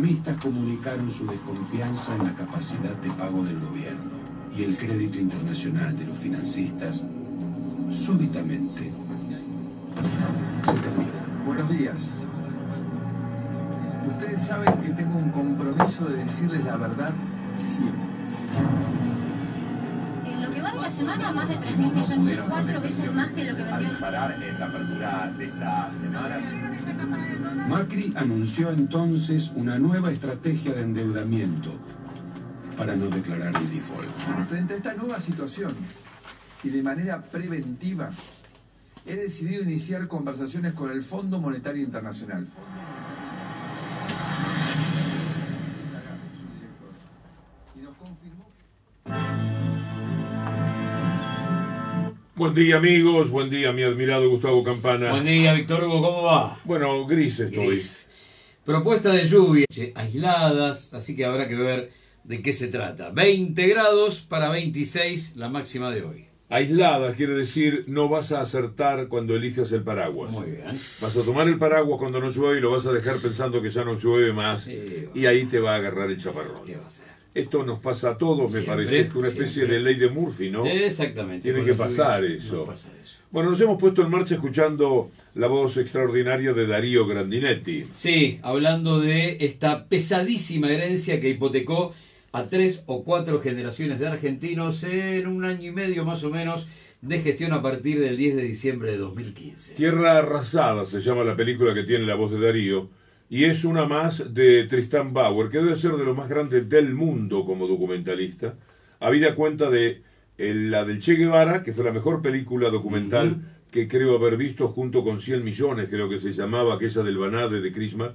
prestamistas comunicaron su desconfianza en la capacidad de pago del gobierno y el crédito internacional de los financistas súbitamente se terminó. Buenos días. Ustedes saben que tengo un compromiso de decirles la verdad siempre. Semana, más de 3 mil millones, cuatro veces más que lo que vendió. disparar en la apertura de esta semana. Macri anunció entonces una nueva estrategia de endeudamiento para no declarar el default. Frente a esta nueva situación y de manera preventiva, he decidido iniciar conversaciones con el Fondo Monetario Internacional. Buen día amigos, buen día mi admirado Gustavo Campana. Buen día, Víctor Hugo, ¿cómo va? Bueno, gris estoy. Gris. Propuesta de lluvia aisladas, así que habrá que ver de qué se trata. 20 grados para 26 la máxima de hoy. Aislada quiere decir no vas a acertar cuando elijas el paraguas. Muy bien. Vas a tomar el paraguas cuando no llueve y lo vas a dejar pensando que ya no llueve más Sí, y ahí te va a agarrar el chaparrón. ¿Qué va a ser? Esto nos pasa a todos, me Siempre, parece, es una especie siempre. de ley de Murphy, ¿no? Exactamente. Tiene que pasar no eso. pasa eso. Bueno, nos hemos puesto en marcha escuchando la voz extraordinaria de Darío Grandinetti. Sí, hablando de esta pesadísima herencia que hipotecó a tres o cuatro generaciones de argentinos en un año y medio más o menos de gestión a partir del 10 de diciembre de 2015. Tierra Arrasada se llama la película que tiene la voz de Darío y es una más de Tristan Bauer, que debe ser de los más grandes del mundo como documentalista. Habida cuenta de eh, la del Che Guevara, que fue la mejor película documental que creo haber visto junto con 100 millones, creo que se llamaba, aquella del Banade de Krishma,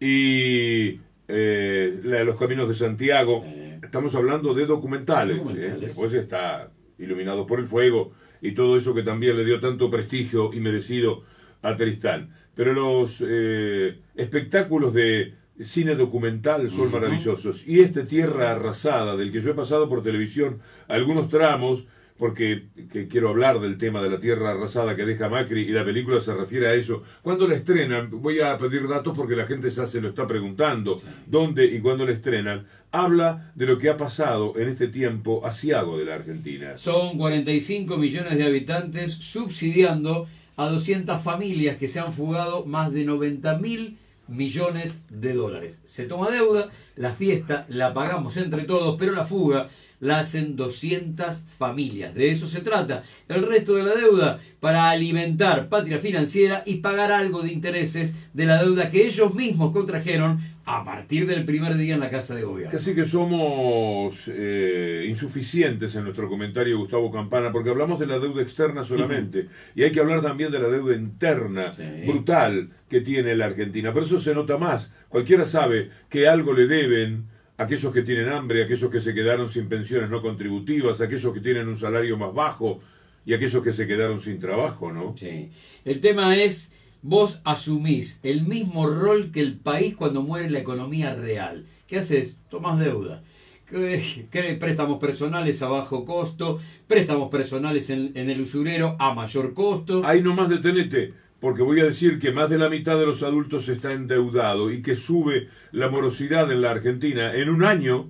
y eh, la de Los Caminos de Santiago. Eh. Estamos hablando de documentales. ¿eh? Documentales. Después está Iluminados por el Fuego y todo eso que también le dio tanto prestigio y merecido a Tristán. Pero los eh, espectáculos de cine documental son maravillosos. Y este Tierra Arrasada, del que yo he pasado por televisión algunos tramos, porque que quiero hablar del tema de la Tierra Arrasada que deja Macri y la película se refiere a eso. ¿Cuándo la estrenan? Voy a pedir datos porque la gente ya se lo está preguntando. ¿Dónde y cuándo la estrenan? Habla de lo que ha pasado en este tiempo asiago de la Argentina. Son 45 millones de habitantes subsidiando a 200 familias que se han fugado más de 90 mil millones de dólares. Se toma deuda, la fiesta la pagamos entre todos, pero la fuga la hacen 200 familias. De eso se trata. El resto de la deuda para alimentar patria financiera y pagar algo de intereses de la deuda que ellos mismos contrajeron a partir del primer día en la Casa de Gobierno. Así que somos eh, insuficientes en nuestro comentario, Gustavo Campana, porque hablamos de la deuda externa solamente. Y hay que hablar también de la deuda interna, Sí. brutal, que tiene la Argentina. Pero eso se nota más. Cualquiera sabe que algo le deben aquellos que tienen hambre, aquellos que se quedaron sin pensiones no contributivas, aquellos que tienen un salario más bajo y aquellos que se quedaron sin trabajo, ¿no? Sí. El tema es, vos asumís el mismo rol que el país cuando muere la economía real. ¿Qué haces? Tomás deuda. ¿Qué- qué préstamos personales a bajo costo, préstamos personales en, en el usurero a mayor costo. Ahí nomás detenete, porque voy a decir que más de la mitad de los adultos está endeudado y que sube la morosidad en la Argentina. En un año,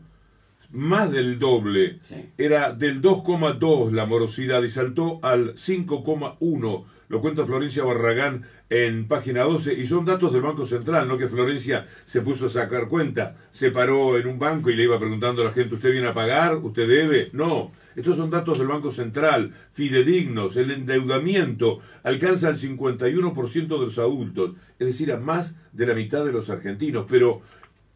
más del doble. Sí. Era del 2,2 la morosidad y saltó al 5,1. Lo cuenta Florencia Barragán en página 12 y son datos del Banco Central, no que Florencia se puso a sacar cuenta, se paró en un banco y le iba preguntando a la gente, ¿usted viene a pagar? ¿Usted debe? No, estos son datos del Banco Central, fidedignos, el endeudamiento alcanza el 51% de los adultos, es decir, a más de la mitad de los argentinos, pero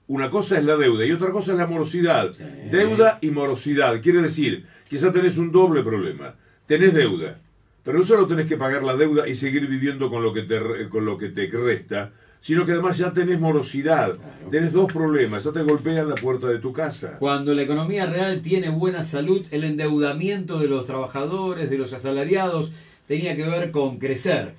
una cosa es la deuda y otra cosa es la morosidad. Sí. Deuda y morosidad. Quiere decir que ya tenés un doble problema. Tenés deuda, pero no solo tenés que pagar la deuda y seguir viviendo con lo que te, con lo que te resta, sino que además ya tenés morosidad. Claro. Tenés dos problemas. Ya te golpean la puerta de tu casa. Cuando la economía real tiene buena salud, el endeudamiento de los trabajadores, de los asalariados, tenía que ver con crecer.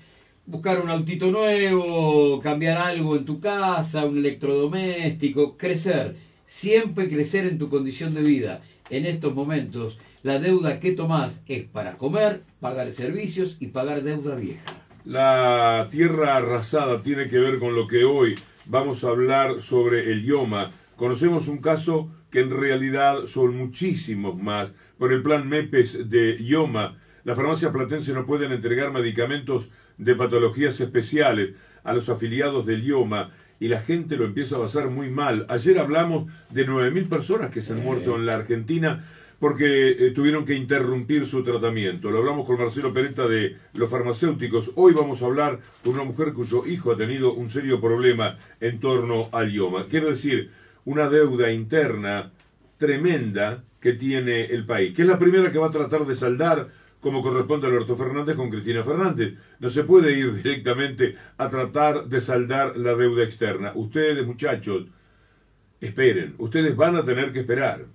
Buscar un autito nuevo, cambiar algo en tu casa, un electrodoméstico, crecer. Siempre crecer en tu condición de vida. En estos momentos, la deuda que tomás es para comer, pagar servicios y pagar deuda vieja. La tierra arrasada tiene que ver con lo que hoy vamos a hablar sobre el IOMA. Conocemos un caso que en realidad son muchísimos más. Por el plan MEPES de IOMA, las farmacias platense no pueden entregar medicamentos de patologías especiales a los afiliados del IOMA y la gente lo empieza a pasar muy mal. Ayer hablamos de 9.000 personas que se han muerto en la Argentina porque eh, tuvieron que interrumpir su tratamiento. Lo hablamos con Marcelo Peretta de los farmacéuticos. Hoy vamos a hablar con una mujer cuyo hijo ha tenido un serio problema en torno al IOMA. Quiero decir, una deuda interna tremenda que tiene el país, que es la primera que va a tratar de saldar como corresponde a Alberto Fernández con Cristina Fernández. No se puede ir directamente a tratar de saldar la deuda externa. Ustedes, muchachos, esperen. Ustedes van a tener que esperar.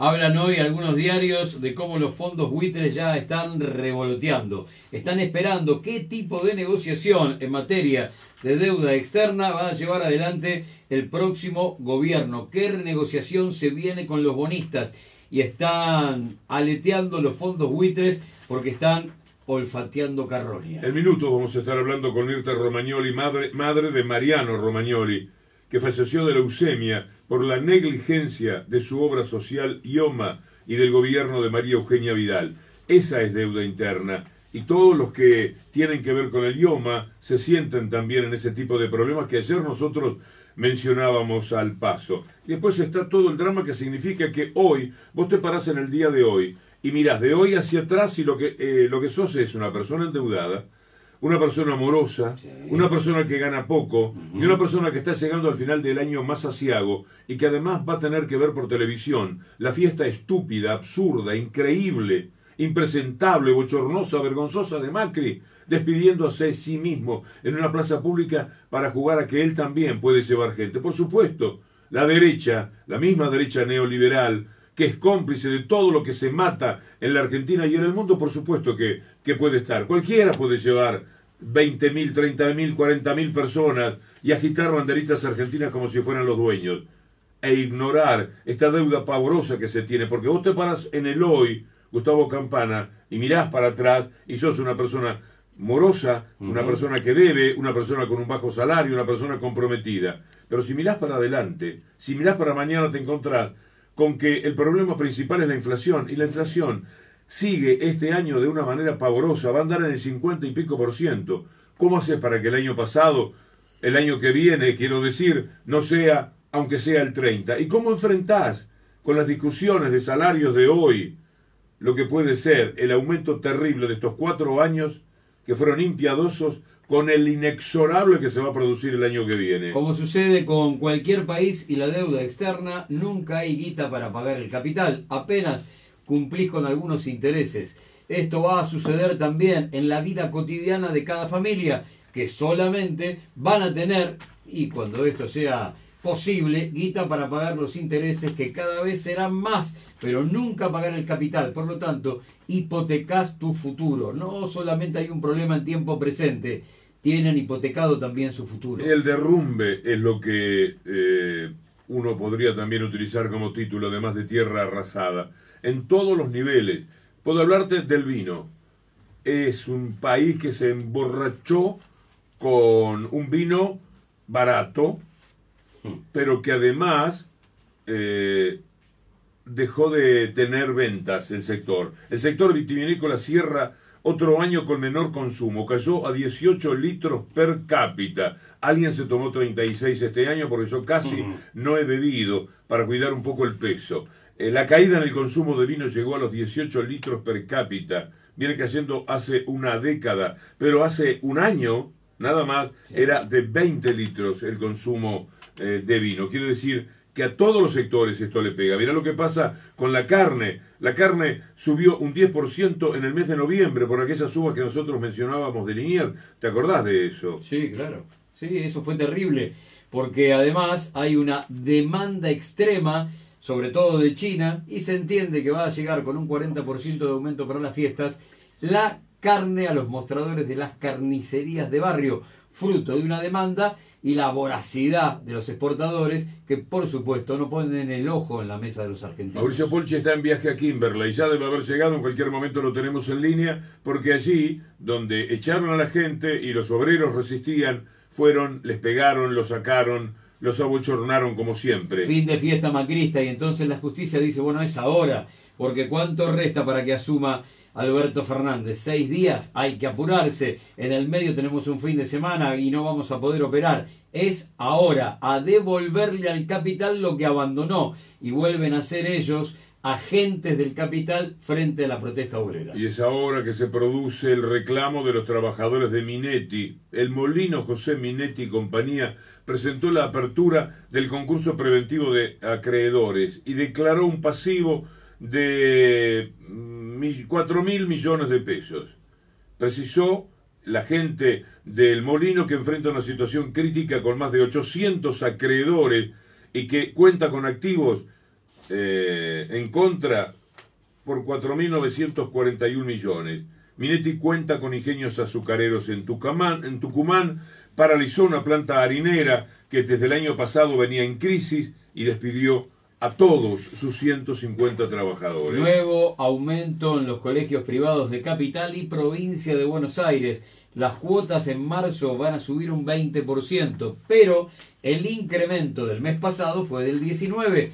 Hablan hoy algunos diarios de cómo los fondos buitres ya están revoloteando. Están esperando qué tipo de negociación en materia de deuda externa va a llevar adelante el próximo gobierno. ¿Qué renegociación se viene con los bonistas? Y están aleteando los fondos buitres porque están olfateando carroña. En minutos vamos a estar hablando con Mirta Romagnoli, madre, madre de Mariano Romagnoli, que falleció de leucemia por la negligencia de su obra social IOMA y del gobierno de María Eugenia Vidal. Esa es deuda interna. Y todos los que tienen que ver con el IOMA se sienten también en ese tipo de problemas que ayer nosotros mencionábamos al paso. Después está todo el drama que significa que hoy, vos te parás en el día de hoy, y mirás de hoy hacia atrás y lo que, eh, lo que sos es una persona endeudada, una persona amorosa, una persona que gana poco y una persona que está llegando al final del año más asiago y que además va a tener que ver por televisión la fiesta estúpida, absurda, increíble, impresentable, bochornosa, vergonzosa de Macri, despidiéndose de sí mismo en una plaza pública para jugar a que él también puede llevar gente. Por supuesto, la derecha, la misma derecha neoliberal, que es cómplice de todo lo que se mata en la Argentina y en el mundo, por supuesto que, que puede estar. Cualquiera puede llevar 20.000, 30.000, 40.000 personas y agitar banderitas argentinas como si fueran los dueños. E ignorar esta deuda pavorosa que se tiene, porque vos te paras en el hoy, Gustavo Campana, y mirás para atrás y sos una persona morosa, una persona que debe, una persona con un bajo salario, una persona comprometida. Pero si mirás para adelante, si mirás para mañana te encontrás con que el problema principal es la inflación y la inflación sigue este año de una manera pavorosa, va a andar en el 50 y pico por ciento. ¿Cómo haces para que el año pasado, el año que viene, quiero decir, no sea, aunque sea el 30? ¿Y cómo enfrentás con las discusiones de salarios de hoy lo que puede ser el aumento terrible de estos cuatro años que fueron impiadosos con el inexorable que se va a producir el año que viene. Como sucede con cualquier país y la deuda externa, nunca hay guita para pagar el capital, apenas cumplís con algunos intereses. Esto va a suceder también en la vida cotidiana de cada familia, que solamente van a tener, y cuando esto sea posible, guita para pagar los intereses que cada vez serán más, pero nunca pagar el capital. Por lo tanto, hipotecas tu futuro. No solamente hay un problema en tiempo presente, tienen hipotecado también su futuro. El derrumbe es lo que eh, uno podría también utilizar como título, además de tierra arrasada, en todos los niveles. Puedo hablarte del vino. Es un país que se emborrachó con un vino barato, pero que además eh, dejó de tener ventas el sector. El sector vitivinícola cierra otro año con menor consumo, cayó a 18 litros per cápita. Alguien se tomó 36 este año porque yo casi no he bebido para cuidar un poco el peso. Eh, la caída en el consumo de vino llegó a los 18 litros per cápita. Viene cayendo hace una década, pero hace un año, nada más, era de 20 litros el consumo eh, de vino. Quiere decir que a todos los sectores esto le pega. Mira lo que pasa con la carne. La carne subió un 10% en el mes de noviembre por aquellas subas que nosotros mencionábamos de Linier. ¿Te acordás de eso? Sí, claro. Sí, eso fue terrible. Porque además hay una demanda extrema, sobre todo de China, y se entiende que va a llegar con un 40% de aumento para las fiestas, la carne a los mostradores de las carnicerías de barrio, fruto de una demanda y la voracidad de los exportadores que por supuesto no ponen el ojo en la mesa de los argentinos. Mauricio Polchi está en viaje a Kimberley, ya debe haber llegado, en cualquier momento lo tenemos en línea, porque allí donde echaron a la gente y los obreros resistían, fueron, les pegaron, lo sacaron, los abochornaron como siempre. Fin de fiesta macrista y entonces la justicia dice, bueno, es ahora, porque ¿cuánto resta para que asuma Alberto Fernández? Seis días, hay que apurarse, en el medio tenemos un fin de semana y no vamos a poder operar. Es ahora, a devolverle al capital lo que abandonó y vuelven a ser ellos agentes del capital frente a la protesta obrera. Y es ahora que se produce el reclamo de los trabajadores de Minetti. El molino José Minetti y compañía presentó la apertura del concurso preventivo de acreedores y declaró un pasivo de 4 mil millones de pesos. Precisó la gente del molino que enfrenta una situación crítica con más de 800 acreedores y que cuenta con activos eh, en contra por 4.941 millones. Minetti cuenta con ingenios azucareros en Tucumán, en Tucumán, paralizó una planta harinera que desde el año pasado venía en crisis y despidió a todos sus 150 trabajadores. Nuevo aumento en los colegios privados de capital y provincia de Buenos Aires. Las cuotas en marzo van a subir un 20%, pero el incremento del mes pasado fue del 19%.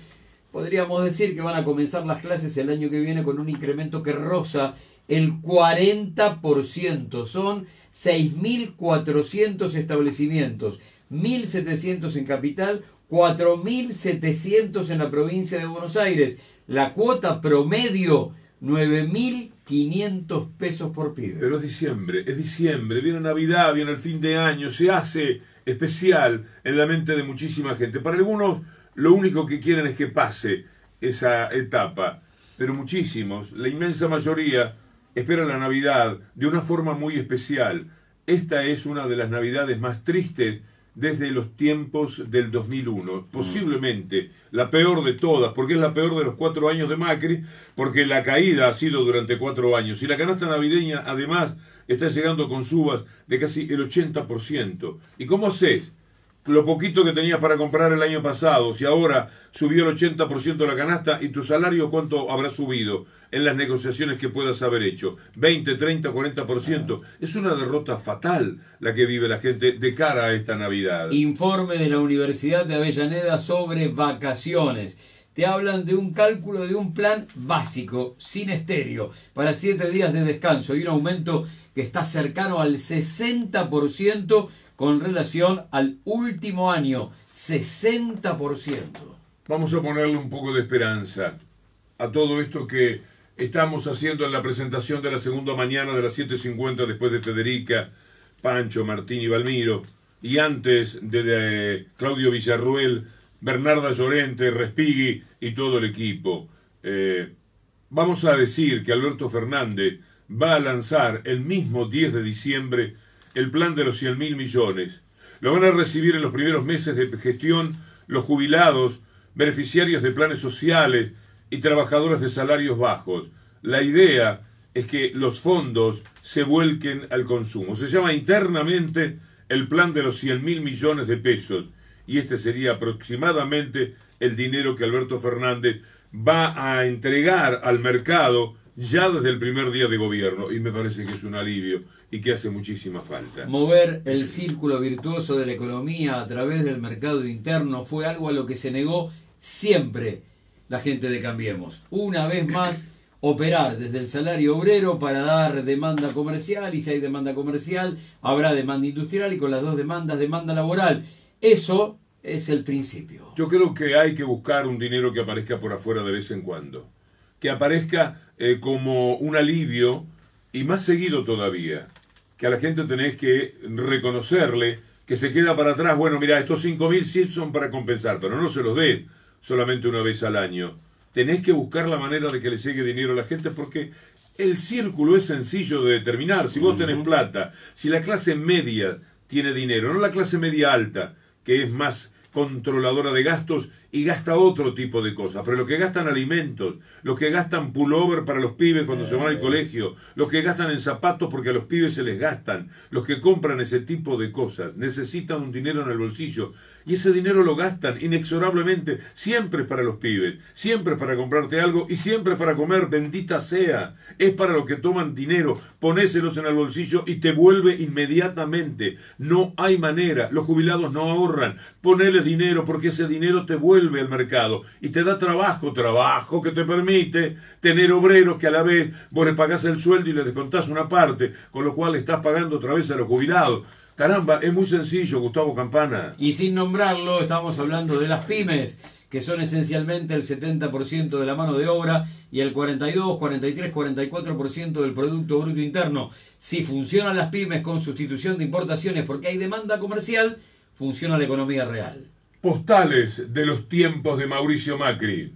Podríamos decir que van a comenzar las clases el año que viene con un incremento que roza el 40%. Son 6.400 establecimientos, 1.700 en capital, 4.700 en la provincia de Buenos Aires. La cuota promedio, 9.500 pesos por pibe. Pero es diciembre, es diciembre, viene Navidad, viene el fin de año, se hace especial en la mente de muchísima gente. Para algunos lo único que quieren es que pase esa etapa, pero muchísimos, la inmensa mayoría, esperan la Navidad de una forma muy especial. Esta es una de las Navidades más tristes desde los tiempos del 2001, posiblemente la peor de todas, porque es la peor de los cuatro años de Macri, porque la caída ha sido durante cuatro años, y la canasta navideña además está llegando con subas de casi el 80%. ¿Y cómo haces? Lo poquito que tenías para comprar el año pasado, si ahora subió el 80% la canasta y tu salario cuánto habrá subido en las negociaciones que puedas haber hecho, 20, 30, 40%, es una derrota fatal la que vive la gente de cara a esta Navidad. Informe de la Universidad de Avellaneda sobre vacaciones. Te hablan de un cálculo de un plan básico, sin estéreo, para siete días de descanso y un aumento que está cercano al 60% con relación al último año, 60%. Vamos a ponerle un poco de esperanza a todo esto que estamos haciendo en la presentación de la segunda mañana de las 7.50 después de Federica, Pancho, Martín y Valmiro, y antes de, Claudio Villarruel, Bernarda Llorente, Respigui y todo el equipo. Eh, vamos a decir que Alberto Fernández va a lanzar el mismo 10 de diciembre el plan de los 100 mil millones. Lo van a recibir en los primeros meses de gestión los jubilados, beneficiarios de planes sociales y trabajadores de salarios bajos. La idea es que los fondos se vuelquen al consumo. Se llama internamente el plan de los 100 mil millones de pesos y este sería aproximadamente el dinero que Alberto Fernández va a entregar al mercado ya desde el primer día de gobierno y me parece que es un alivio y que hace muchísima falta. Mover el círculo virtuoso de la economía a través del mercado interno fue algo a lo que se negó siempre la gente de Cambiemos. Una vez más, operar desde el salario obrero para dar demanda comercial y si hay demanda comercial habrá demanda industrial y con las dos demandas demanda laboral. Eso es el principio. Yo creo que hay que buscar un dinero que aparezca por afuera de vez en cuando que aparezca eh, como un alivio y más seguido todavía, que a la gente tenés que reconocerle que se queda para atrás, bueno, mira, estos 5.000 sí son para compensar, pero no se los den solamente una vez al año. Tenés que buscar la manera de que le llegue dinero a la gente porque el círculo es sencillo de determinar. Si vos tenés plata, si la clase media tiene dinero, no la clase media alta, que es más controladora de gastos y gasta otro tipo de cosas. Pero los que gastan alimentos, los que gastan pullover para los pibes cuando se van al colegio, los que gastan en zapatos porque a los pibes se les gastan, los que compran ese tipo de cosas, necesitan un dinero en el bolsillo. y ese dinero lo gastan inexorablemente, siempre para los pibes, siempre para comprarte algo y siempre para comer, bendita sea. Es para lo que toman dinero, ponéselos en el bolsillo y te vuelve inmediatamente. No hay manera, los jubilados no ahorran, poneles dinero porque ese dinero te vuelve al mercado y te da trabajo, trabajo que te permite tener obreros que a la vez vos le pagás el sueldo y le descontás una parte, con lo cual estás pagando otra vez a los jubilados. Caramba, es muy sencillo, Gustavo Campana. Y sin nombrarlo, estamos hablando de las pymes, que son esencialmente el 70% de la mano de obra y el 42, 43, 44% del Producto Bruto Interno. Si funcionan las pymes con sustitución de importaciones porque hay demanda comercial, funciona la economía real. Postales de los tiempos de Mauricio Macri.